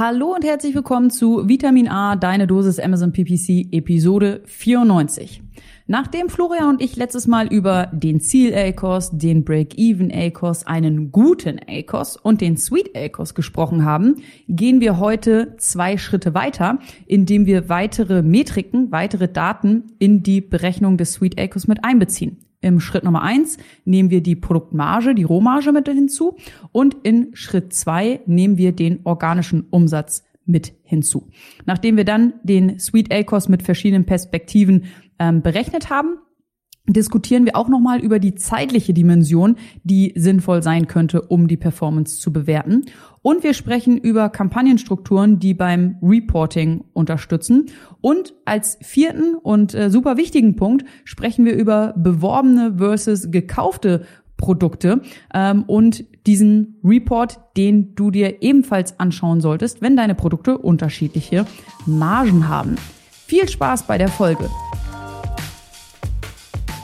Hallo und herzlich willkommen zu Vitamin A, deine Dosis Amazon PPC, Episode 94. Nachdem Florian und ich letztes Mal über den Ziel-ACOS, den Break-Even-ACOS, einen guten ACOS und den Sweet-ACOS gesprochen haben, gehen wir heute zwei Schritte weiter, indem wir weitere Metriken, weitere Daten in die Berechnung des Sweet-ACOS mit einbeziehen. Im Schritt Nummer eins nehmen wir die Produktmarge, die Rohmarge mit hinzu und in Schritt zwei nehmen wir den organischen Umsatz mit hinzu. Nachdem wir dann den Sweet ACOS mit verschiedenen Perspektiven ähm, berechnet haben, diskutieren wir auch nochmal über die zeitliche Dimension, die sinnvoll sein könnte, um die Performance zu bewerten. Und wir sprechen über Kampagnenstrukturen, die beim Reporting unterstützen. Und als vierten und äh, super wichtigen Punkt sprechen wir über beworbene versus gekaufte Produkte ähm, und diesen Report, den du dir ebenfalls anschauen solltest, wenn deine Produkte unterschiedliche Margen haben. Viel Spaß bei der Folge.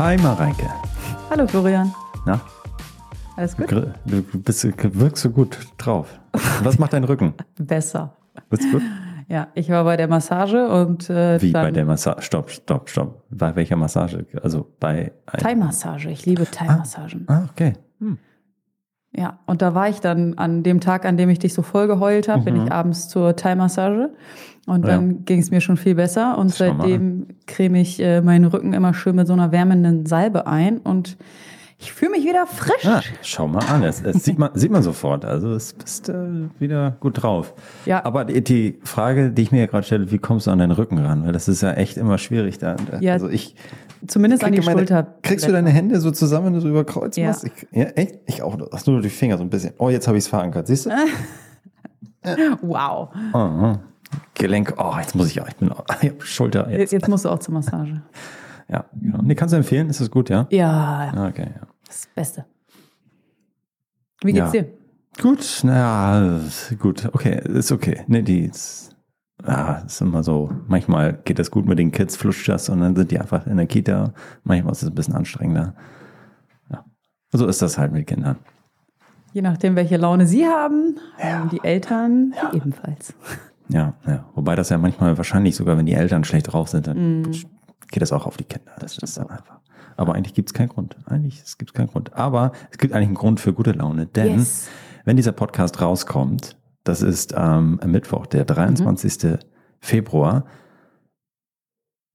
Hi Mareike. Hallo Florian. Na? Alles gut? Du bist, wirkst so gut drauf. Was macht dein Rücken? Besser. Ist gut? Ja, ich war bei der Massage und äh, Wie bei der Massage? Stopp, stopp, stopp. Bei welcher Massage? Also bei Thai-Massage. Ich liebe Thai-Massagen. Ah, okay. Hm. Ja, und da war ich dann an dem Tag, an dem ich dich so voll geheult habe, bin ich abends zur Thai-Massage. Und Mhm. Ja. dann ging es mir schon viel besser. Und seitdem creme ich äh, meinen Rücken immer schön mit so einer wärmenden Salbe ein. Und ich fühle mich wieder frisch. Ah, schau mal an. Es, es sieht, man, sieht man sofort. Also es bist äh, wieder gut drauf. Ja. Aber die, die Frage, die ich mir ja gerade stelle, wie kommst du an deinen Rücken ran? Weil das ist ja echt immer schwierig. Da. Ja, also ich Zumindest an die meine, Schulter. Kriegst du deine Hände so zusammen, wenn du so über Kreuz Ja. machst? Ich, ja, echt? Ich auch. Hast nur die Finger so ein bisschen. Oh, jetzt habe ich es verankert. Siehst du? Wow. Oh, Gelenk. Oh, jetzt muss ich auch. Ich bin auch, Schulter. Jetzt. jetzt musst du auch zur Massage. Ja, genau. Nee, kannst du empfehlen? Ist das gut, ja? Ja, Ah, Okay, ja. das Beste. Wie geht's Ja. dir? Gut, naja, gut, okay, ist okay. Nee, die ist, ja, ist immer so, manchmal geht das gut mit den Kids, flutscht das und dann sind die einfach in der Kita. Manchmal ist es ein bisschen anstrengender. Ja. So ist das halt mit Kindern. Je nachdem, welche Laune sie haben, haben die Eltern ebenfalls. Ja, ja. Wobei das ja manchmal wahrscheinlich sogar, wenn die Eltern schlecht drauf sind, dann geht das auch auf die Kinder. Das, ist dann einfach. Aber eigentlich gibt es keinen Grund. Eigentlich es gibt keinen Grund. Aber es gibt eigentlich einen Grund für gute Laune, denn Yes. wenn dieser Podcast rauskommt, das ist ähm, am Mittwoch, der 23. Februar,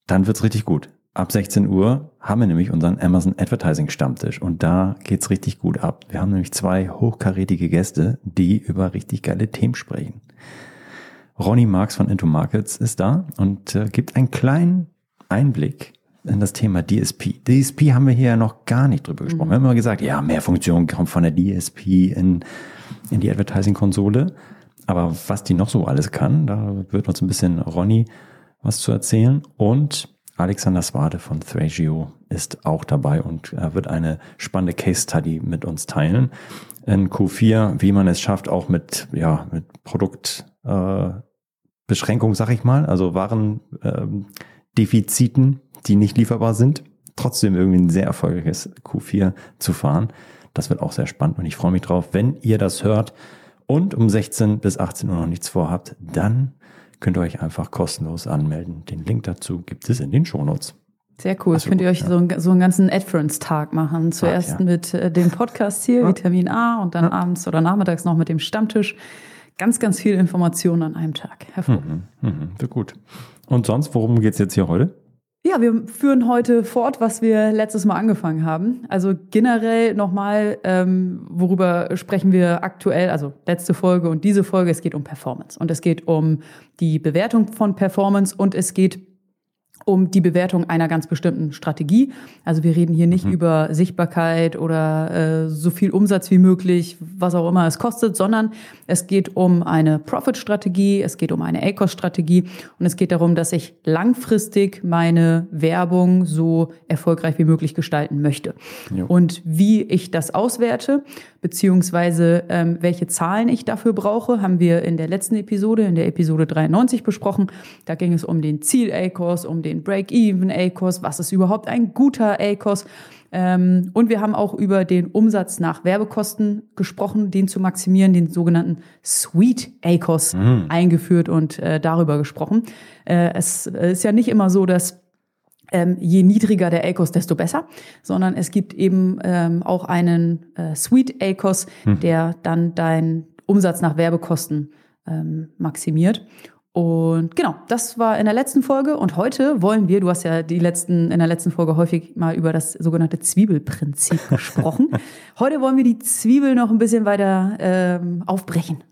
dann wird's richtig gut. Ab 16 Uhr haben wir nämlich unseren Amazon Advertising Stammtisch und da geht's richtig gut ab. Wir haben nämlich zwei hochkarätige Gäste, die über richtig geile Themen sprechen. Ronny Marx von Into Markets ist da und äh, gibt einen kleinen Einblick in das Thema DSP. DSP haben wir hier ja noch gar nicht drüber gesprochen. Wir haben immer gesagt, ja, mehr Funktionen kommt von der DSP in, in die Advertising-Konsole. Aber was die noch so alles kann, da wird uns ein bisschen Ronny was zu erzählen. Und Alexander Swade von Thragio ist auch dabei und er wird eine spannende Case Study mit uns teilen. In Q4, wie man es schafft, auch mit, ja, mit Produkt, äh, sag ich mal, also Waren, ähm, Defiziten, die nicht lieferbar sind, trotzdem irgendwie ein sehr erfolgreiches Q4 zu fahren. Das wird auch sehr spannend und ich freue mich drauf. Wenn ihr das hört und um 16 bis 18 Uhr noch nichts vorhabt, dann könnt ihr euch einfach kostenlos anmelden. Den Link dazu gibt es in den Shownotes. Sehr cool. Ach so, Könnt ihr euch ja. so, einen, so einen ganzen Adference-Tag machen. Zuerst ja. mit äh, dem Podcast hier, Vitamin A, und dann abends oder nachmittags noch mit dem Stammtisch. Ganz, ganz viel Informationen an einem Tag. Hervorragend. Mhm, wird gut. Und sonst, worum geht's jetzt hier heute? Ja, wir führen heute fort, was wir letztes Mal angefangen haben. Also generell nochmal, ähm, worüber sprechen wir aktuell, also letzte Folge und diese Folge, es geht um Performance und es geht um die Bewertung von Performance und es geht um die Bewertung einer ganz bestimmten Strategie. Also wir reden hier nicht mhm. über Sichtbarkeit oder äh, so viel Umsatz wie möglich, was auch immer es kostet, sondern es geht um eine Profit-Strategie, es geht um eine ACOS-Strategie und es geht darum, dass ich langfristig meine Werbung so erfolgreich wie möglich gestalten möchte. Jo. Und wie ich das auswerte, beziehungsweise ähm, welche Zahlen ich dafür brauche, haben wir in der letzten Episode, in der Episode 93 besprochen. Da ging es um den Ziel-ACOS, um den Break-Even-ACOS, was ist überhaupt ein guter ACOS. Ähm, und wir haben auch über den Umsatz nach Werbekosten gesprochen, den zu maximieren, den sogenannten Sweet ACOS mhm. eingeführt und äh, darüber gesprochen. Äh, es ist ja nicht immer so, dass ähm, je niedriger der ACOS, desto besser, sondern es gibt eben ähm, auch einen äh, Suite ACOS, hm. der dann deinen Umsatz nach Werbekosten ähm, maximiert. Und genau, das war in der letzten Folge. Und heute wollen wir, du hast ja die letzten, in der letzten Folge häufig mal über das sogenannte Zwiebelprinzip gesprochen. heute wollen wir die Zwiebel noch ein bisschen weiter ähm, aufbrechen.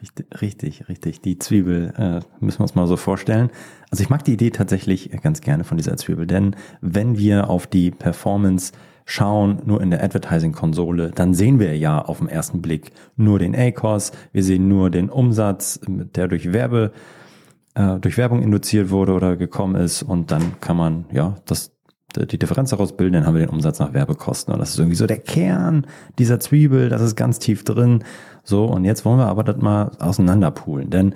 Richtig, richtig, richtig. Die Zwiebel äh, müssen wir uns mal so vorstellen. Also ich mag die Idee tatsächlich ganz gerne von dieser Zwiebel, denn wenn wir auf die Performance schauen, nur in der Advertising-Konsole, dann sehen wir ja auf den ersten Blick nur den ACOS, wir sehen nur den Umsatz, der durch Werbe, äh, durch Werbung induziert wurde oder gekommen ist und dann kann man ja das die Differenz daraus bilden, dann haben wir den Umsatz nach Werbekosten. Und das ist irgendwie so der Kern dieser Zwiebel, das ist ganz tief drin. So, und jetzt wollen wir aber das mal auseinanderpulen. Denn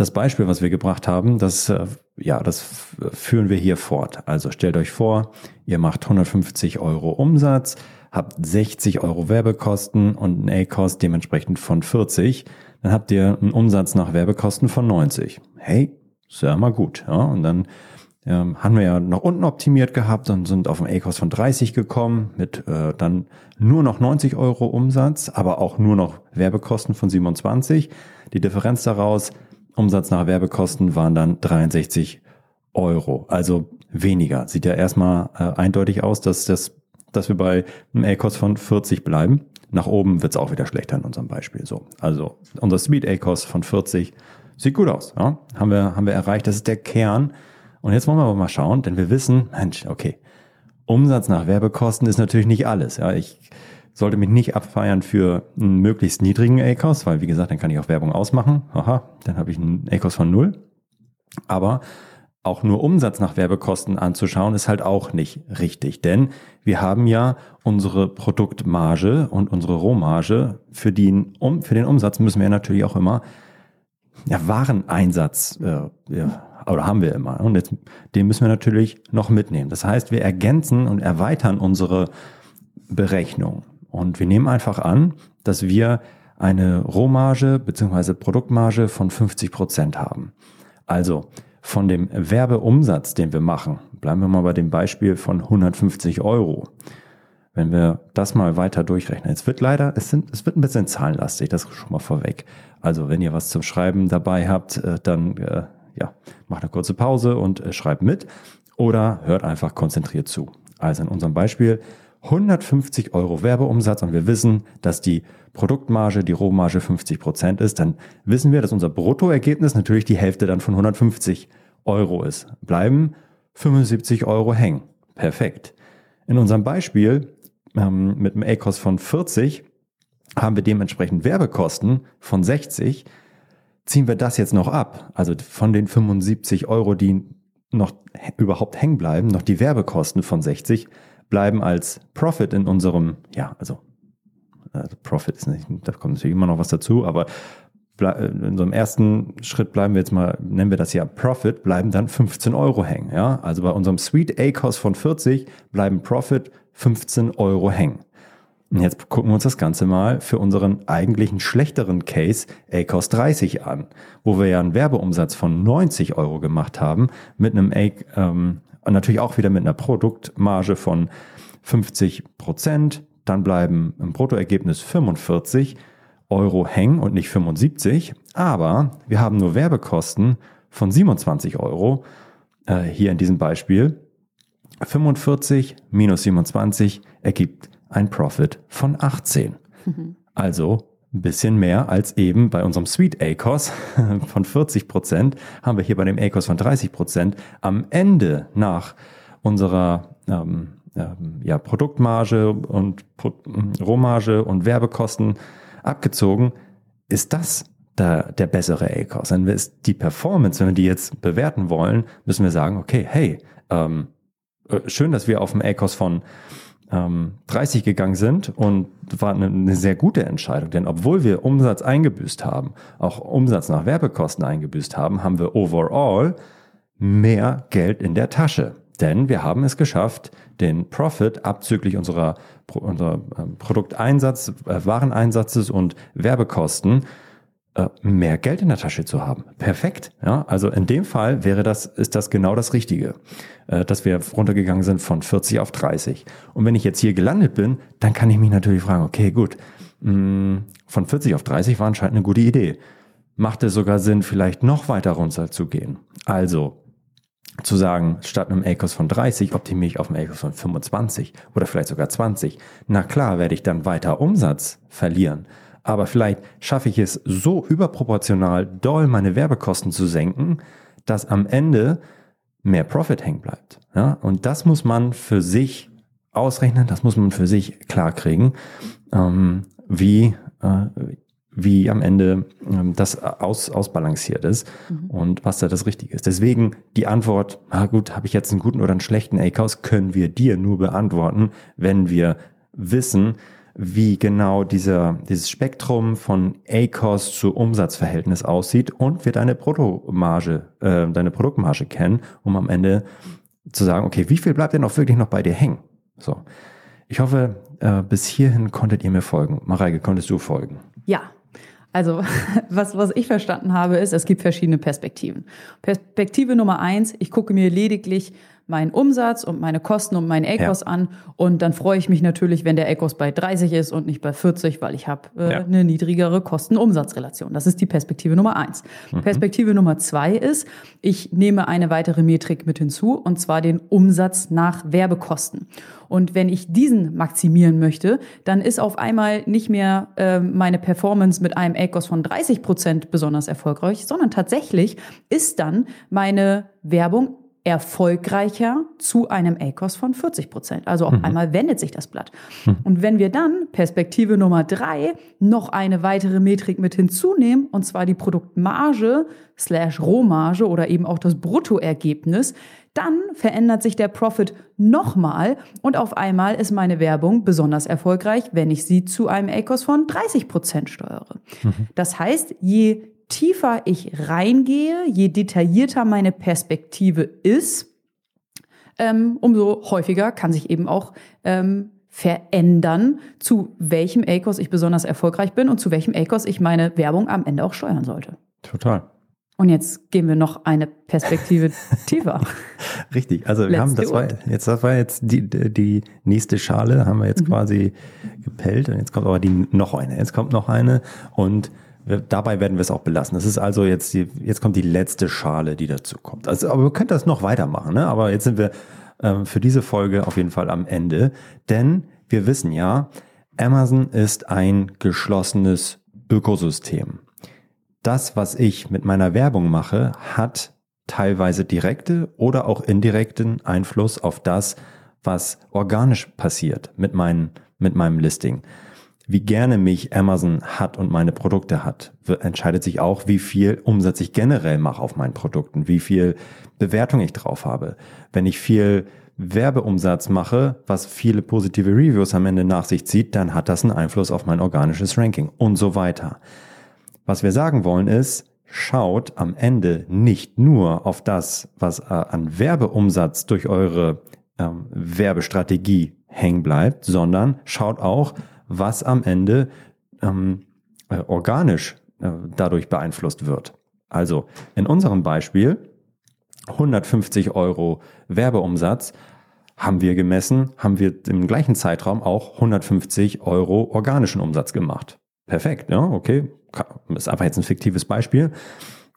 das Beispiel, was wir gebracht haben, das, äh, ja, das führen wir hier fort. Also stellt euch vor, ihr macht 150 Euro Umsatz, habt 60 Euro Werbekosten und ein A-Kost dementsprechend von 40. Dann habt ihr einen Umsatz nach Werbekosten von 90. Hey, ist ja mal gut. Ja? Und dann ähm, haben wir ja nach unten optimiert gehabt und sind auf einen A-Kost von 30 gekommen mit äh, dann nur noch 90 Euro Umsatz, aber auch nur noch Werbekosten von 27. Die Differenz daraus, Umsatz nach Werbekosten waren dann 63 Euro, also weniger. Sieht ja erstmal äh, eindeutig aus, dass, das, dass wir bei einem A-Kost von 40 bleiben. Nach oben wird es auch wieder schlechter in unserem Beispiel. So, also unser Speed A-Kost von 40 sieht gut aus. Ja? Haben wir haben wir erreicht. Das ist der Kern und jetzt wollen wir aber mal schauen, denn wir wissen, Mensch, okay, Umsatz nach Werbekosten ist natürlich nicht alles. Ja, ich sollte mich nicht abfeiern für einen möglichst niedrigen ACOS, weil wie gesagt, dann kann ich auch Werbung ausmachen. Aha, dann habe ich einen ACOS von null. Aber auch nur Umsatz nach Werbekosten anzuschauen, ist halt auch nicht richtig. Denn wir haben ja unsere Produktmarge und unsere Rohmarge. Für den, um, für den Umsatz müssen wir natürlich auch immer ja, Wareneinsatz äh, ja, oder haben wir immer. Und jetzt, den müssen wir natürlich noch mitnehmen. Das heißt, wir ergänzen und erweitern unsere Berechnung. Und wir nehmen einfach an, dass wir eine Rohmarge bzw. Produktmarge von 50 Prozent haben. Also von dem Werbeumsatz, den wir machen, bleiben wir mal bei dem Beispiel von 150 Euro. Wenn wir das mal weiter durchrechnen, es wird leider, es, sind, es wird ein bisschen zahlenlastig, das schon mal vorweg. Also wenn ihr was zum Schreiben dabei habt, äh, dann äh, ja, macht eine kurze Pause und äh, schreibt mit oder hört einfach konzentriert zu. Also in unserem Beispiel 150 Euro Werbeumsatz und wir wissen, dass die Produktmarge, die Rohmarge 50 Prozent ist, dann wissen wir, dass unser Bruttoergebnis natürlich die Hälfte dann von 150 Euro ist. Bleiben 75 Euro hängen. Perfekt. In unserem Beispiel ähm, mit einem A-Kost von 40 haben wir dementsprechend Werbekosten von 60 ziehen wir das jetzt noch ab, also von den 75 Euro, die noch überhaupt hängen bleiben, noch die Werbekosten von 60 bleiben als Profit in unserem, ja, also, also Profit ist nicht, da kommt natürlich immer noch was dazu, aber in unserem ersten Schritt bleiben wir jetzt mal, nennen wir das ja Profit, bleiben dann 15 Euro hängen. Ja? Also bei unserem Sweet A-Cost von 40 bleiben Profit 15 Euro hängen. Und jetzt gucken wir uns das Ganze mal für unseren eigentlichen schlechteren Case ACOS 30 an, wo wir ja einen Werbeumsatz von 90 Euro gemacht haben, mit einem A, ähm, natürlich auch wieder mit einer Produktmarge von 50 Prozent. Dann bleiben im Bruttoergebnis 45 Euro hängen und nicht 75. Aber wir haben nur Werbekosten von 27 Euro äh, hier in diesem Beispiel. 45 minus 27 ergibt ein Profit von 18. Mhm. Also ein bisschen mehr als eben bei unserem Sweet ACOS von 40 Prozent, haben wir hier bei dem ACOS von 30 Prozent am Ende nach unserer ähm, ähm, ja, Produktmarge und Pro Rohmarge und Werbekosten abgezogen, ist das der, der bessere ACOS. Wir es die Performance, wenn wir die jetzt bewerten wollen, müssen wir sagen, okay, hey, ähm, äh, schön, dass wir auf dem ACOS von ähm, 30 gegangen sind und war eine, eine sehr gute Entscheidung, denn obwohl wir Umsatz eingebüßt haben, auch Umsatz nach Werbekosten eingebüßt haben, haben wir overall mehr Geld in der Tasche. Denn wir haben es geschafft, den Profit abzüglich unserer, unserer ähm, Produkteinsatz, äh, Wareneinsatzes und Werbekosten mehr Geld in der Tasche zu haben. Perfekt. Ja, also in dem Fall wäre das, ist das genau das Richtige, äh, dass wir runtergegangen sind von 40 auf 30. Und wenn ich jetzt hier gelandet bin, dann kann ich mich natürlich fragen, okay, gut, mm, von 40 auf 30 war anscheinend eine gute Idee. Macht es sogar Sinn, vielleicht noch weiter runter zu gehen? Also, zu sagen, statt einem ACOS von 30 optimiere ich auf einen ACOS von 25 oder vielleicht sogar 20. Na klar, werde ich dann weiter Umsatz verlieren. Aber vielleicht schaffe ich es so überproportional doll, meine Werbekosten zu senken, dass am Ende mehr Profit hängen bleibt. Ja? Und das muss man für sich ausrechnen, das muss man für sich klarkriegen, ähm, wie, äh, wie am Ende ähm, das aus, ausbalanciert ist mhm. und was da das Richtige ist. Deswegen die Antwort, na gut, habe ich jetzt einen guten oder einen schlechten ACOS, können wir dir nur beantworten, wenn wir wissen, wie genau dieser, dieses Spektrum von ACOS zu Umsatzverhältnis aussieht und wir deine Bruttomarge, äh, deine Produktmarge kennen, um am Ende zu sagen, okay, wie viel bleibt denn auch wirklich noch bei dir hängen? So. Ich hoffe, äh, bis hierhin konntet ihr mir folgen. Mareike, konntest du folgen? Ja, also, was, was ich verstanden habe, ist, es gibt verschiedene Perspektiven. Perspektive Nummer eins, ich gucke mir lediglich meinen Umsatz und meine Kosten und meinen ACOS ja. an und dann freue ich mich natürlich, wenn der ACOS bei 30 ist und nicht bei 40, weil ich habe äh, ja. eine niedrigere Kosten-Umsatz-Relation. Das ist die Perspektive Nummer eins. Mhm. Perspektive Nummer zwei ist, ich nehme eine weitere Metrik mit hinzu und zwar den Umsatz nach Werbekosten. Und wenn ich diesen maximieren möchte, dann ist auf einmal nicht mehr äh, meine Performance mit einem ACOS von 30 Prozent besonders erfolgreich, sondern tatsächlich ist dann meine Werbung erfolgreicher zu einem ACOS von 40 Prozent. Also auf mhm. einmal wendet sich das Blatt. Mhm. Und wenn wir dann Perspektive Nummer drei noch eine weitere Metrik mit hinzunehmen, und zwar die Produktmarge slash Rohmarge oder eben auch das Bruttoergebnis, dann verändert sich der Profit nochmal und auf einmal ist meine Werbung besonders erfolgreich, wenn ich sie zu einem ACOS von 30 Prozent steuere. Mhm. Das heißt, je tiefer ich reingehe, je detaillierter meine Perspektive ist, ähm, umso häufiger kann sich eben auch ähm, verändern, zu welchem ACOS ich besonders erfolgreich bin und zu welchem ACOS ich meine Werbung am Ende auch steuern sollte. Total. Und jetzt gehen wir noch eine Perspektive tiefer. Richtig. Also wir Let's haben das war jetzt das war jetzt die die nächste Schale haben wir jetzt mhm. quasi gepellt und jetzt kommt aber die noch eine. Jetzt kommt noch eine und Dabei werden wir es auch belassen. Das ist also jetzt die, jetzt kommt die letzte Schale, die dazu kommt. Also, aber wir können das noch weitermachen, ne? Aber jetzt sind wir ähm, für diese Folge auf jeden Fall am Ende, denn wir wissen ja, Amazon ist ein geschlossenes Ökosystem. Das, was ich mit meiner Werbung mache, hat teilweise direkte oder auch indirekten Einfluss auf das, was organisch passiert mit, meinen, mit meinem Listing wie gerne mich Amazon hat und meine Produkte hat, entscheidet sich auch, wie viel Umsatz ich generell mache auf meinen Produkten, wie viel Bewertung ich drauf habe. Wenn ich viel Werbeumsatz mache, was viele positive Reviews am Ende nach sich zieht, dann hat das einen Einfluss auf mein organisches Ranking und so weiter. Was wir sagen wollen ist, schaut am Ende nicht nur auf das, was äh, an Werbeumsatz durch eure ähm, Werbestrategie hängen bleibt, sondern schaut auch, was am Ende ähm, äh, organisch äh, dadurch beeinflusst wird. Also in unserem Beispiel 150 Euro Werbeumsatz haben wir gemessen, haben wir im gleichen Zeitraum auch 150 Euro organischen Umsatz gemacht. Perfekt, ja, okay. Ist einfach jetzt ein fiktives Beispiel.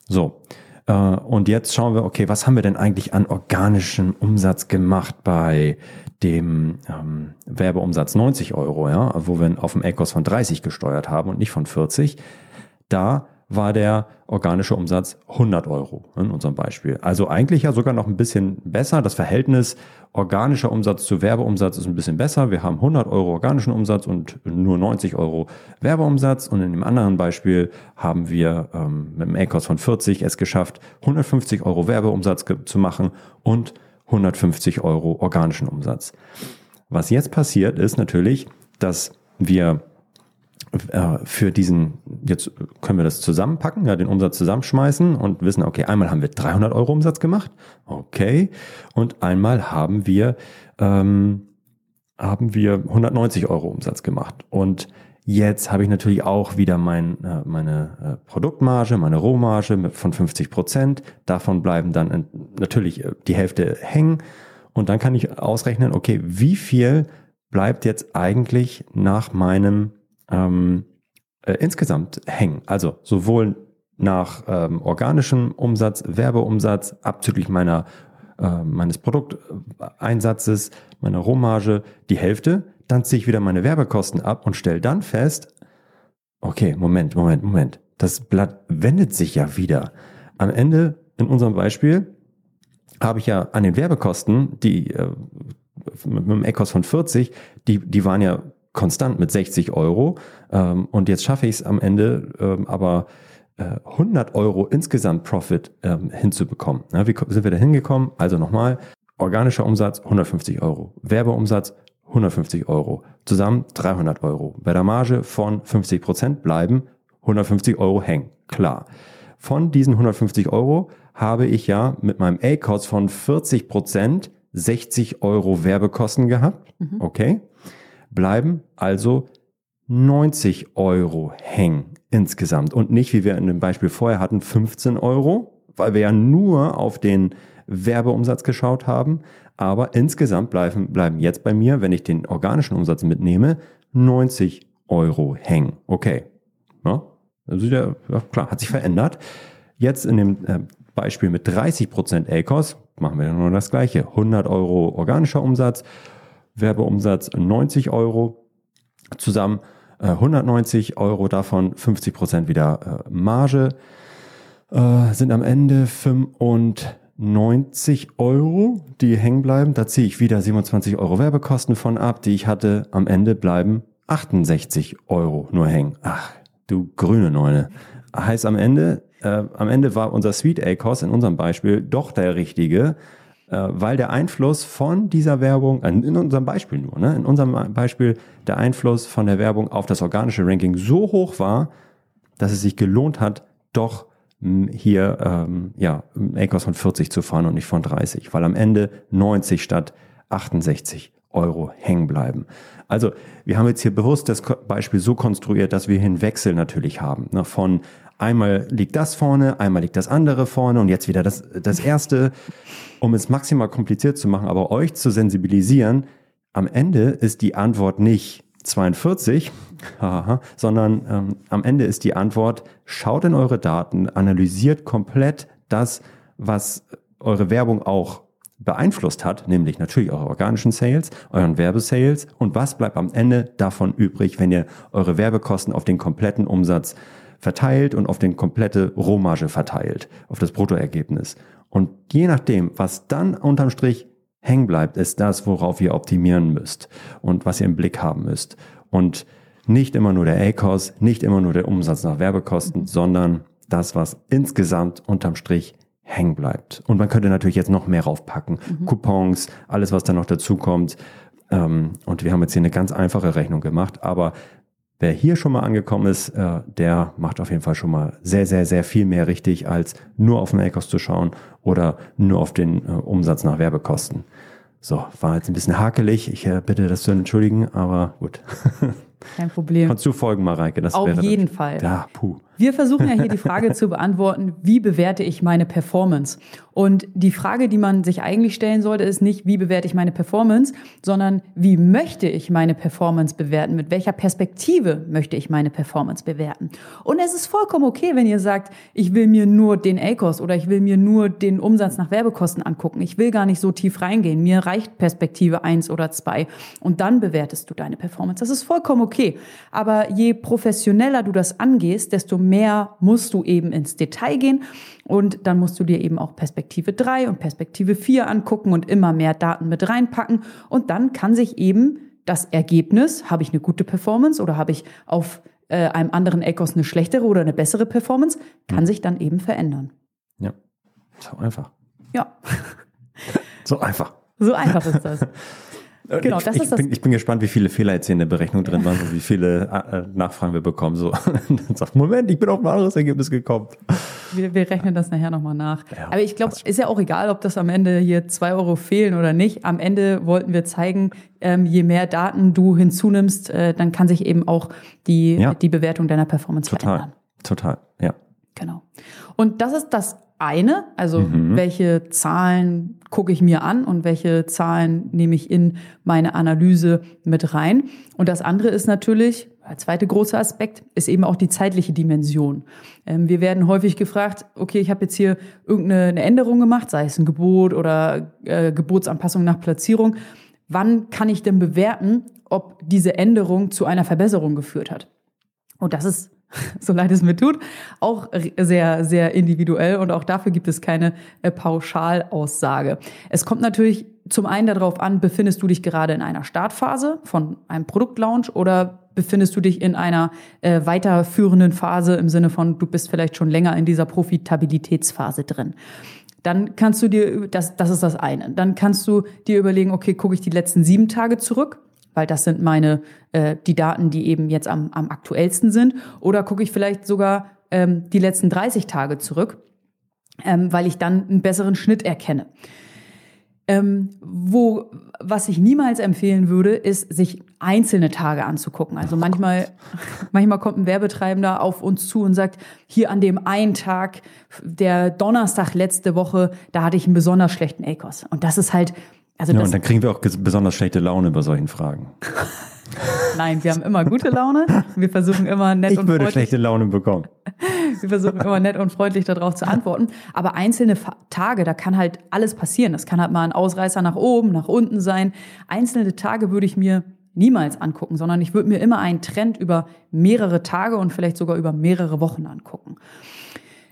So. Äh, und jetzt schauen wir, okay, was haben wir denn eigentlich an organischem Umsatz gemacht bei dem ähm, Werbeumsatz 90 Euro, ja, wo wir auf dem ACOS von 30 gesteuert haben und nicht von 40. Da war der organische Umsatz 100 Euro in unserem Beispiel. Also eigentlich ja sogar noch ein bisschen besser. Das Verhältnis organischer Umsatz zu Werbeumsatz ist ein bisschen besser. Wir haben 100 Euro organischen Umsatz und nur 90 Euro Werbeumsatz. Und in dem anderen Beispiel haben wir ähm, mit einem ACOS von 40 es geschafft, 150 Euro Werbeumsatz zu machen und 150 Euro organischen Umsatz. Was jetzt passiert ist natürlich, dass wir für diesen, jetzt können wir das zusammenpacken, ja, den Umsatz zusammenschmeißen und wissen, okay, einmal haben wir 300 Euro Umsatz gemacht, okay, und einmal haben wir, ähm, haben wir 190 Euro Umsatz gemacht. Und jetzt habe ich natürlich auch wieder mein, äh, meine äh, Produktmarge, meine Rohmarge von 50 Prozent. Davon bleiben dann natürlich die Hälfte hängen. Und dann kann ich ausrechnen, okay, wie viel bleibt jetzt eigentlich nach meinem ähm, äh, insgesamt hängen. Also sowohl nach ähm, organischem Umsatz, Werbeumsatz, abzüglich meiner, äh, meines Produkteinsatzes, meiner Rohmarge, die Hälfte. Dann ziehe ich wieder meine Werbekosten ab und stelle dann fest, okay, Moment, Moment, Moment. Das Blatt wendet sich ja wieder. Am Ende, in unserem Beispiel, habe ich ja an den Werbekosten, die äh, mit einem ECOS von 40, die, die waren ja konstant mit 60 Euro. Ähm, und jetzt schaffe ich es am Ende ähm, aber äh, 100 Euro insgesamt Profit ähm, hinzubekommen. Ja, wie sind wir da hingekommen? Also nochmal, organischer Umsatz 150 Euro, Werbeumsatz 150 Euro, zusammen 300 Euro. Bei der Marge von 50 Prozent bleiben 150 Euro hängen, klar. Von diesen 150 Euro habe ich ja mit meinem A-Cost von 40 Prozent 60 Euro Werbekosten gehabt. Mhm. Okay bleiben also 90 Euro hängen insgesamt und nicht, wie wir in dem Beispiel vorher hatten, 15 Euro, weil wir ja nur auf den Werbeumsatz geschaut haben. Aber insgesamt bleiben, bleiben jetzt bei mir, wenn ich den organischen Umsatz mitnehme, 90 Euro hängen. Okay. Ja, also ja, klar, hat sich verändert. Jetzt in dem äh, Beispiel mit 30% ACOS machen wir nur das gleiche. 100 Euro organischer Umsatz Werbeumsatz 90 Euro, zusammen äh, 190 Euro, davon 50 Prozent wieder äh, Marge, äh, sind am Ende 95 Euro, die hängen bleiben. Da ziehe ich wieder 27 Euro Werbekosten von ab, die ich hatte. Am Ende bleiben 68 Euro nur hängen. Ach, du grüne Neune. Heißt am Ende, äh, am Ende war unser Sweet A-Cost in unserem Beispiel doch der richtige äh, weil der Einfluss von dieser Werbung, in unserem Beispiel nur, ne, in unserem Beispiel der Einfluss von der Werbung auf das organische Ranking so hoch war, dass es sich gelohnt hat, doch hier ähm, ja, ACOS von 40 zu fahren und nicht von 30, weil am Ende 90 statt 68 Euro hängen bleiben. Also wir haben jetzt hier bewusst das Beispiel so konstruiert, dass wir hier einen Wechsel natürlich haben. Ne, von einmal liegt das vorne, einmal liegt das andere vorne und jetzt wieder das, das erste, um es maximal kompliziert zu machen, aber euch zu sensibilisieren. Am Ende ist die Antwort nicht 42, sondern ähm, am Ende ist die Antwort, schaut in eure Daten, analysiert komplett das, was eure Werbung auch beeinflusst hat, nämlich natürlich eure organischen Sales, euren Werbesales und was bleibt am Ende davon übrig, wenn ihr eure Werbekosten auf den kompletten Umsatz verteilt und auf den komplette Rohmarge verteilt, auf das Bruttoergebnis. Und je nachdem, was dann unterm Strich hängen bleibt, ist das, worauf ihr optimieren müsst und was ihr im Blick haben müsst. Und nicht immer nur der A-Cost, nicht immer nur der Umsatz nach Werbekosten, sondern das, was insgesamt unterm Strich hängen bleibt. Und man könnte natürlich jetzt noch mehr raufpacken. Mhm. Coupons, alles, was da noch dazukommt. Ähm, und wir haben jetzt hier eine ganz einfache Rechnung gemacht. Aber wer hier schon mal angekommen ist, äh, der macht auf jeden Fall schon mal sehr, sehr, sehr viel mehr richtig, als nur auf den ACOS zu schauen oder nur auf den äh, Umsatz nach Werbekosten. So, war jetzt ein bisschen hakelig. Ich äh, bitte das zu entschuldigen, aber gut. Kein Problem. Kannst du folgen, Mareike? Das auf jeden Fall. Ja, puh. Wir versuchen ja hier die Frage zu beantworten, wie bewerte ich meine Performance? Und die Frage, die man sich eigentlich stellen sollte, ist nicht, wie bewerte ich meine Performance, sondern wie möchte ich meine Performance bewerten? Mit welcher Perspektive möchte ich meine Performance bewerten? Und es ist vollkommen okay, wenn ihr sagt, ich will mir nur den ACOS oder ich will mir nur den Umsatz nach Werbekosten angucken. Ich will gar nicht so tief reingehen. Mir reicht Perspektive eins oder zwei. Und dann bewertest du deine Performance. Das ist vollkommen okay. Aber je professioneller du das angehst, desto mehr musst du eben ins Detail gehen und dann musst du dir eben auch Perspektive 3 und Perspektive 4 angucken und immer mehr Daten mit reinpacken. Und dann kann sich eben das Ergebnis, habe ich eine gute Performance oder habe ich auf äh, einem anderen Ecos eine schlechtere oder eine bessere Performance, kann hm. sich dann eben verändern. Ja, so einfach. Ja. so einfach. So einfach ist das. Genau, das ich, ist das. Bin, ich bin gespannt, wie viele Fehler jetzt hier in der Berechnung drin waren und wie viele äh, Nachfragen wir bekommen. So, dann sagt, Moment, ich bin auf ein anderes Ergebnis gekommen. Wir, wir rechnen das nachher nochmal nach. Ja, Aber ich glaube, ist ja auch egal, ob das am Ende hier zwei Euro fehlen oder nicht. Am Ende wollten wir zeigen, ähm, je mehr Daten du hinzunimmst, äh, dann kann sich eben auch die, ja. die Bewertung deiner Performance total, verändern. Total, ja. Genau. Und das ist das eine, also mhm. welche Zahlen gucke ich mir an und welche Zahlen nehme ich in meine Analyse mit rein. Und das andere ist natürlich, der zweite große Aspekt, ist eben auch die zeitliche Dimension. Ähm, wir werden häufig gefragt, okay, ich habe jetzt hier irgendeine Änderung gemacht, sei es ein Gebot oder äh, Gebotsanpassung nach Platzierung. Wann kann ich denn bewerten, ob diese Änderung zu einer Verbesserung geführt hat? Und das ist so leid es mir tut, auch sehr, sehr individuell und auch dafür gibt es keine äh, Pauschalaussage. Es kommt natürlich zum einen darauf an, befindest du dich gerade in einer Startphase von einem Produktlaunch oder befindest du dich in einer äh, weiterführenden Phase im Sinne von, du bist vielleicht schon länger in dieser Profitabilitätsphase drin. Dann kannst du dir, das, das ist das eine, dann kannst du dir überlegen, okay, gucke ich die letzten sieben Tage zurück weil das sind meine äh, die Daten, die eben jetzt am, am aktuellsten sind. Oder gucke ich vielleicht sogar ähm, die letzten 30 Tage zurück, ähm, weil ich dann einen besseren Schnitt erkenne. Ähm, wo, was ich niemals empfehlen würde, ist, sich einzelne Tage anzugucken. Also manchmal, manchmal kommt ein Werbetreibender auf uns zu und sagt, hier an dem einen Tag, der Donnerstag letzte Woche, da hatte ich einen besonders schlechten ACOS. Und das ist halt, also ja, und dann kriegen wir auch besonders schlechte Laune bei solchen Fragen. Nein, wir haben immer gute Laune. Wir versuchen immer nett ich und freundlich. Ich würde schlechte Laune bekommen. Wir versuchen immer nett und freundlich darauf zu antworten. Aber einzelne Tage, da kann halt alles passieren. Das kann halt mal ein Ausreißer nach oben, nach unten sein. Einzelne Tage würde ich mir niemals angucken, sondern ich würde mir immer einen Trend über mehrere Tage und vielleicht sogar über mehrere Wochen angucken.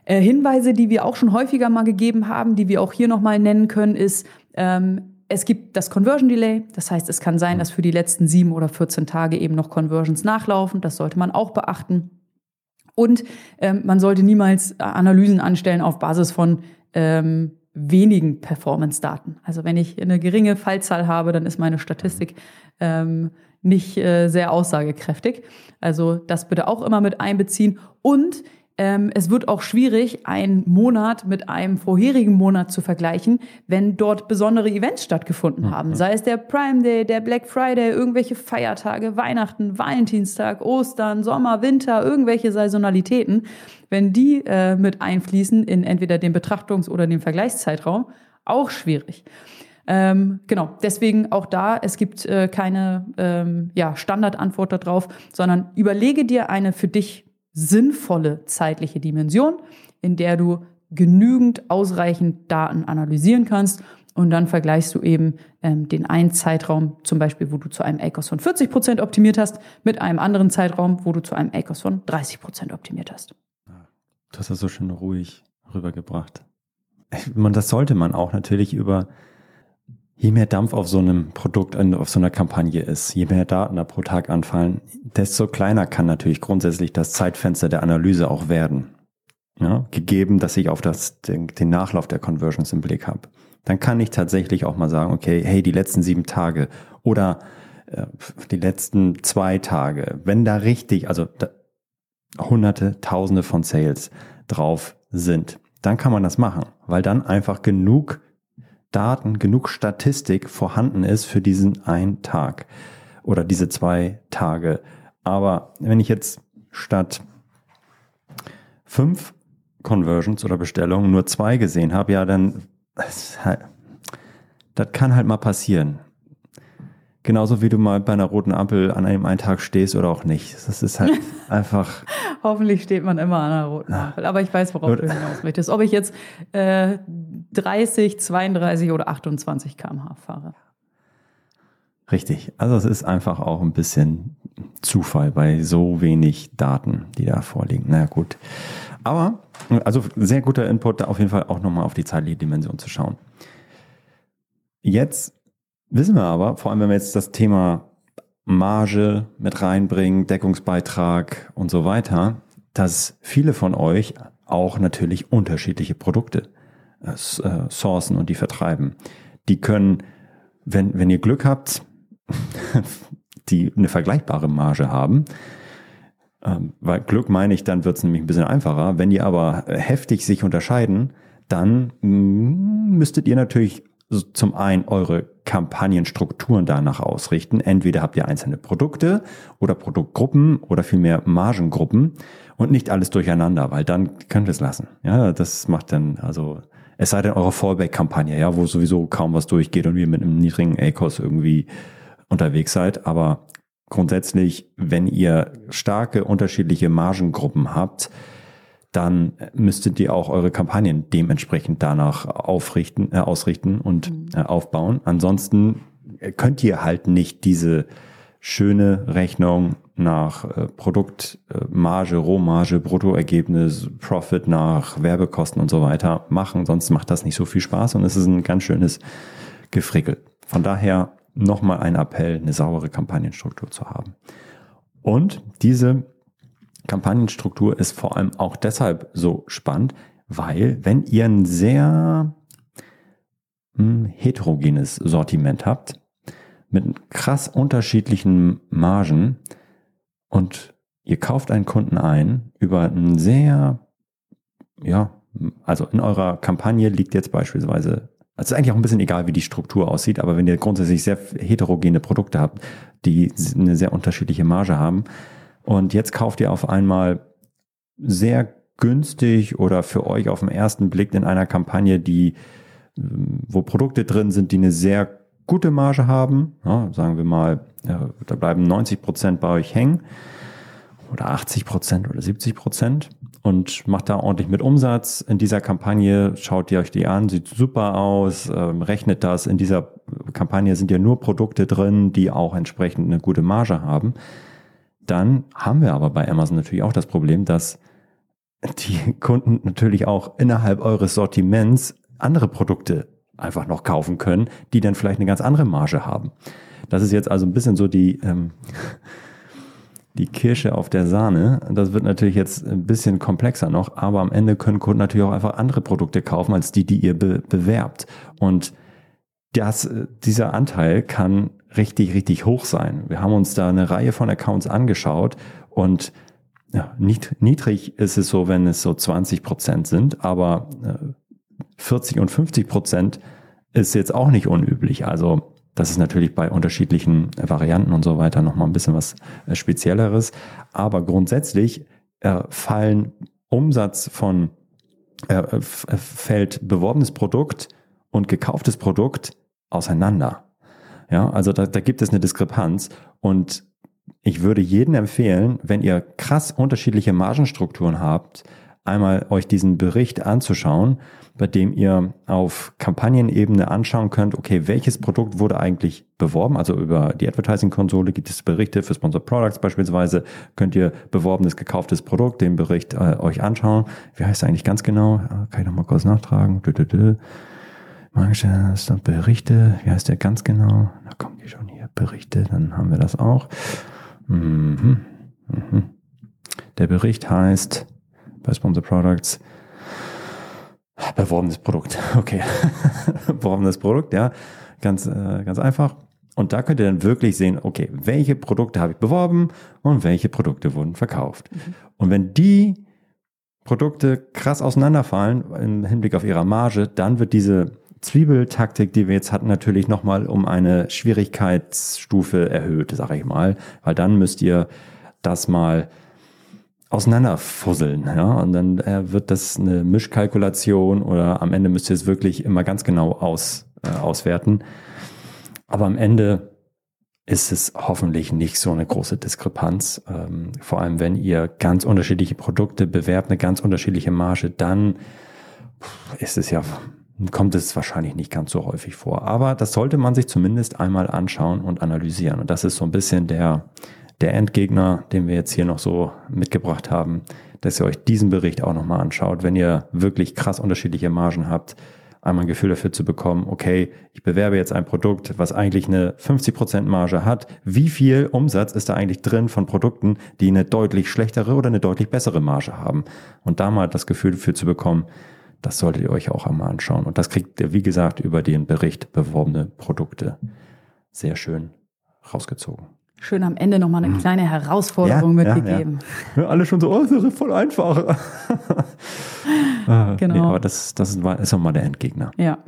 Äh, Hinweise, die wir auch schon häufiger mal gegeben haben, die wir auch hier nochmal nennen können, ist, ähm, es gibt das Conversion Delay, das heißt, es kann sein, dass für die letzten sieben oder 14 Tage eben noch Conversions nachlaufen. Das sollte man auch beachten. Und ähm, man sollte niemals äh, Analysen anstellen auf Basis von ähm, wenigen Performance-Daten. Also wenn ich eine geringe Fallzahl habe, dann ist meine Statistik ähm, nicht äh, sehr aussagekräftig. Also das bitte auch immer mit einbeziehen. Und es wird auch schwierig, einen Monat mit einem vorherigen Monat zu vergleichen, wenn dort besondere Events stattgefunden mhm. haben. Sei es der Prime Day, der Black Friday, irgendwelche Feiertage, Weihnachten, Valentinstag, Ostern, Sommer, Winter, irgendwelche Saisonalitäten. Wenn die äh, mit einfließen in entweder den Betrachtungs- oder den Vergleichszeitraum, auch schwierig. Ähm, genau, deswegen auch da, es gibt äh, keine ähm, ja, Standardantwort darauf, sondern überlege dir eine für dich sinnvolle zeitliche Dimension, in der du genügend ausreichend Daten analysieren kannst und dann vergleichst du eben ähm, den einen Zeitraum, zum Beispiel, wo du zu einem ACOS von 40 Prozent optimiert hast, mit einem anderen Zeitraum, wo du zu einem ACOS von 30 Prozent optimiert hast. Du hast das so schön ruhig rübergebracht. Man, das sollte man auch natürlich über je mehr Dampf auf so einem Produkt, auf so einer Kampagne ist, je mehr Daten da pro Tag anfallen, desto kleiner kann natürlich grundsätzlich das Zeitfenster der Analyse auch werden. Ja, gegeben, dass ich auf das, den, den Nachlauf der Conversions im Blick habe. Dann kann ich tatsächlich auch mal sagen, okay, hey, die letzten sieben Tage oder äh, die letzten zwei Tage, wenn da richtig, also da, hunderte, tausende von Sales drauf sind, dann kann man das machen, weil dann einfach genug Daten, genug Statistik vorhanden ist für diesen einen Tag oder diese zwei Tage. Aber wenn ich jetzt statt fünf Conversions oder Bestellungen nur zwei gesehen habe, ja, dann halt, das kann halt mal passieren. Genauso wie du mal bei einer roten Ampel an einem einen Tag stehst oder auch nicht. Das ist halt einfach. Hoffentlich steht man immer an einer roten Ampel. Aber ich weiß, worauf du hinaus möchtest. Ob ich jetzt äh, 30, 32 oder 28 km/h fahre. Richtig. Also es ist einfach auch ein bisschen Zufall bei so wenig Daten, die da vorliegen. Na naja, gut. Aber, also sehr guter Input, da auf jeden Fall auch nochmal auf die zeitliche Dimension zu schauen. Jetzt wissen wir aber, vor allem wenn wir jetzt das Thema Marge mit reinbringen, Deckungsbeitrag und so weiter, dass viele von euch auch natürlich unterschiedliche Produkte äh, äh sourcen und die vertreiben. Die können, wenn, wenn ihr Glück habt, die eine vergleichbare Marge haben. Ähm, weil Glück meine ich, dann wird es nämlich ein bisschen einfacher. Wenn die aber heftig sich unterscheiden, dann mm, müsstet ihr natürlich zum einen eure Kampagnenstrukturen danach ausrichten. Entweder habt ihr einzelne Produkte oder Produktgruppen oder vielmehr Margengruppen und nicht alles durcheinander, weil dann könnt ihr es lassen. Ja, das macht dann, also, es sei denn eure Fallback-Kampagne, ja, wo sowieso kaum was durchgeht und ihr mit einem niedrigen A-Kurs irgendwie unterwegs seid. Aber grundsätzlich, wenn ihr starke unterschiedliche Margengruppen habt, dann müsstet ihr auch eure Kampagnen dementsprechend danach aufrichten, äh, ausrichten und mhm. äh, aufbauen. Ansonsten könnt ihr halt nicht diese schöne Rechnung nach äh, Produktmarge, äh, Rohmarge, Bruttoergebnis, Profit nach Werbekosten und so weiter machen. Sonst macht das nicht so viel Spaß und es ist ein ganz schönes Gefrickel. Von daher nochmal ein Appell, eine saubere Kampagnenstruktur zu haben. Und diese Kampagnenstruktur ist vor allem auch deshalb so spannend, weil wenn ihr ein sehr hm, heterogenes Sortiment habt, mit krass unterschiedlichen Margen und ihr kauft einen Kunden ein über ein sehr, ja, also in eurer Kampagne liegt jetzt beispielsweise es ist eigentlich auch ein bisschen egal, wie die Struktur aussieht, aber wenn ihr grundsätzlich sehr heterogene Produkte habt, die eine sehr unterschiedliche Marge haben, und jetzt kauft ihr auf einmal sehr günstig oder für euch auf den ersten Blick in einer Kampagne, die, wo Produkte drin sind, die eine sehr gute Marge haben, ja, sagen wir mal, ja, da bleiben 90 Prozent bei euch hängen oder 80 Prozent oder 70 Prozent und macht da ordentlich mit Umsatz in dieser Kampagne. Schaut ihr euch die an, sieht super aus, ähm, rechnet das. In dieser Kampagne sind ja nur Produkte drin, die auch entsprechend eine gute Marge haben. Dann haben wir aber bei Amazon natürlich auch das Problem, dass die Kunden natürlich auch innerhalb eures Sortiments andere Produkte einfach noch kaufen können, die dann vielleicht eine ganz andere Marge haben. Das ist jetzt also ein bisschen so die, ähm, die Kirsche auf der Sahne. Das wird natürlich jetzt ein bisschen komplexer noch, aber am Ende können Kunden natürlich auch einfach andere Produkte kaufen als die, die ihr be bewerbt. Und das, dieser Anteil kann richtig, richtig hoch sein. Wir haben uns da eine Reihe von Accounts angeschaut und ja, niedrig ist es so, wenn es so 20 Prozent sind, aber 40 und 50 Prozent ist jetzt auch nicht unüblich. Also das ist natürlich bei unterschiedlichen Varianten und so weiter nochmal ein bisschen was äh, Spezielleres. Aber grundsätzlich äh, fallen Umsatz von, äh, äh fällt beworbenes Produkt und gekauftes Produkt auseinander. Ja, also da, da gibt es eine Diskrepanz und ich würde jedem empfehlen, wenn ihr krass unterschiedliche Margenstrukturen habt, einmal euch diesen Bericht anzuschauen bei dem ihr auf Kampagnenebene anschauen könnt, okay, welches Produkt wurde eigentlich beworben? Also über die Advertising-Konsole gibt es Berichte für Sponsored Products beispielsweise. Könnt ihr beworbenes, gekauftes Produkt, den Bericht äh, euch anschauen. Wie heißt er eigentlich ganz genau? Äh, kann ich nochmal kurz nachtragen? Dö, dö, dö. Berichte, wie heißt der ganz genau? Da kommen die schon hier, Berichte, dann haben wir das auch. Mhm. Mhm. Der Bericht heißt bei Sponsored Products Beworbenes Produkt. Okay. Beworbenes Produkt, ja. Ganz, äh, ganz einfach. Und da könnt ihr dann wirklich sehen, okay, welche Produkte habe ich beworben und welche Produkte wurden verkauft. Mhm. Und wenn die Produkte krass auseinanderfallen im Hinblick auf ihre Marge, dann wird diese Zwiebeltaktik, die wir jetzt hatten, natürlich nochmal um eine Schwierigkeitsstufe erhöht, sage ich mal. Weil dann müsst ihr das mal auseinanderfusseln. Ja? Und dann äh, wird das eine Mischkalkulation oder am Ende müsst ihr es wirklich immer ganz genau aus, äh, auswerten. Aber am Ende ist es hoffentlich nicht so eine große Diskrepanz. Ähm, vor allem, wenn ihr ganz unterschiedliche Produkte bewerbt, eine ganz unterschiedliche Marge, dann ist es ja, kommt es wahrscheinlich nicht ganz so häufig vor. Aber das sollte man sich zumindest einmal anschauen und analysieren. Und das ist so ein bisschen der, der Endgegner, den wir jetzt hier noch so mitgebracht haben, dass ihr euch diesen Bericht auch nochmal anschaut. Wenn ihr wirklich krass unterschiedliche Margen habt, einmal ein Gefühl dafür zu bekommen, okay, ich bewerbe jetzt ein Produkt, was eigentlich eine 50% Marge hat. Wie viel Umsatz ist da eigentlich drin von Produkten, die eine deutlich schlechtere oder eine deutlich bessere Marge haben? Und da mal das Gefühl dafür zu bekommen, das solltet ihr euch auch einmal anschauen. Und das kriegt ihr, wie gesagt, über den Bericht beworbene Produkte sehr schön rausgezogen. Schön am Ende nochmal eine mhm. kleine Herausforderung ja, mitgegeben. Ja, ja. Alle schon so, oh, das ist voll einfach. Ah, genau. Nee, aber das, das ist nochmal der Endgegner. Ja.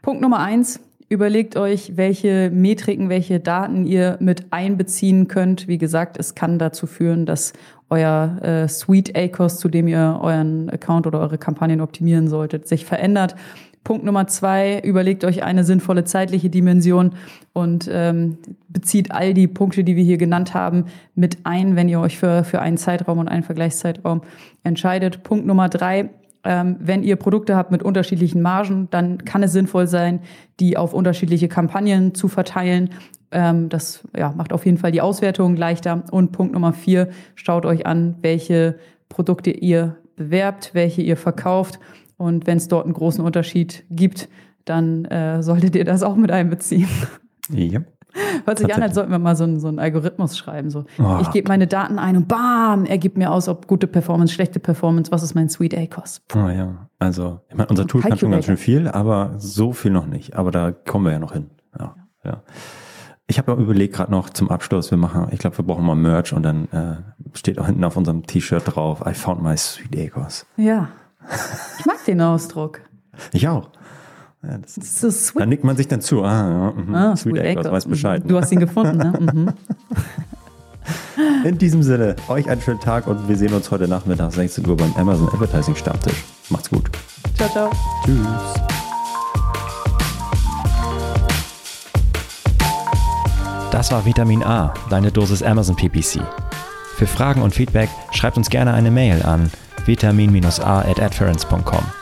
Punkt Nummer eins. Überlegt euch, welche Metriken, welche Daten ihr mit einbeziehen könnt. Wie gesagt, es kann dazu führen, dass euer äh, Suite ACOS, zu dem ihr euren Account oder eure Kampagnen optimieren solltet, sich verändert. Punkt Nummer zwei, überlegt euch eine sinnvolle zeitliche Dimension und ähm, bezieht all die Punkte, die wir hier genannt haben, mit ein, wenn ihr euch für, für einen Zeitraum und einen Vergleichszeitraum entscheidet. Punkt Nummer drei, ähm, wenn ihr Produkte habt mit unterschiedlichen Margen, dann kann es sinnvoll sein, die auf unterschiedliche Kampagnen zu verteilen. Ähm, das ja, macht auf jeden Fall die Auswertung leichter. Und Punkt Nummer vier, schaut euch an, welche Produkte ihr bewerbt, welche ihr verkauft und wenn es dort einen großen Unterschied gibt, dann äh, solltet ihr das auch mit einbeziehen. Ja. Hört sich an, als sollten wir mal so einen, so einen Algorithmus schreiben. So, oh. ich gebe meine Daten ein und bam, er gibt mir aus, ob gute Performance, schlechte Performance, was ist mein Sweet A-Cost. Oh ja, also ich meine, unser Tool kann schon ganz schön viel, aber so viel noch nicht. Aber da kommen wir ja noch hin. Ja, ja. Ich habe ja überlegt gerade noch zum Abschluss, wir machen, ich glaube, wir brauchen mal Merch und dann äh, steht auch hinten auf unserem T-Shirt drauf, I found my Sweet A-Cost. Ja. Ich mag den Ausdruck. Ich auch. Ja, das ist so sweet. Da nickt man sich dann zu. Ah, ja, mh. ah Sweet, Sweet Acres, weiß Bescheid. Du hast ihn gefunden, ne? Mhm. In diesem Sinne, euch einen schönen Tag und wir sehen uns heute Nachmittag 16 Uhr beim Amazon Advertising Stammtisch. Macht's gut. Ciao, ciao. Tschüss. Das war Vitamin A, deine Dosis Amazon PPC. Für Fragen und Feedback schreibt uns gerne eine Mail an vitamin-a at